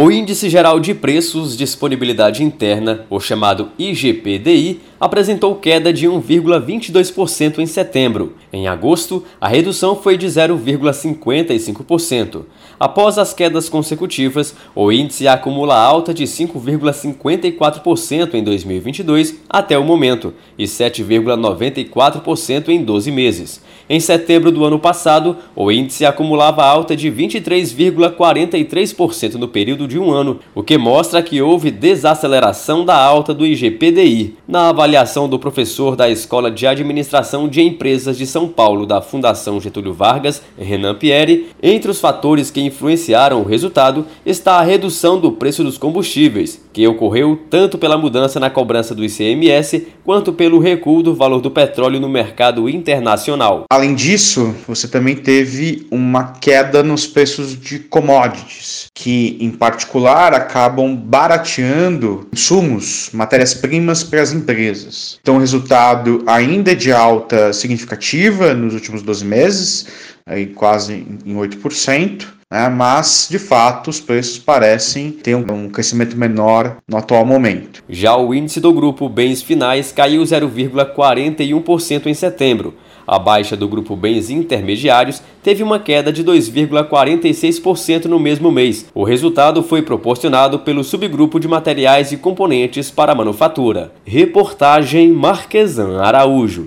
O Índice Geral de Preços Disponibilidade Interna, o chamado IGPDI, apresentou queda de 1,22% em setembro. Em agosto, a redução foi de 0,55%. Após as quedas consecutivas, o índice acumula alta de 5,54% em 2022 até o momento e 7,94% em 12 meses. Em setembro do ano passado, o índice acumulava alta de 23,43% no período de um ano, o que mostra que houve desaceleração da alta do IGPDI. Na avaliação do professor da Escola de Administração de Empresas de São Paulo da Fundação Getúlio Vargas, Renan Pieri, entre os fatores que influenciaram o resultado está a redução do preço dos combustíveis, que ocorreu tanto pela mudança na cobrança do ICMS quanto pelo recuo do valor do petróleo no mercado internacional. Além disso, você também teve uma queda nos preços de commodities, que em particular acabam barateando insumos, matérias-primas para as empresas. Então, o resultado ainda é de alta significativa nos últimos 12 meses, aí quase em 8%. Né? mas de fato os preços parecem ter um crescimento menor no atual momento. Já o índice do grupo Bens Finais caiu 0,41% em setembro, a baixa do grupo bens intermediários teve uma queda de 2,46% no mesmo mês. O resultado foi proporcionado pelo subgrupo de materiais e componentes para manufatura. Reportagem Marquesan Araújo.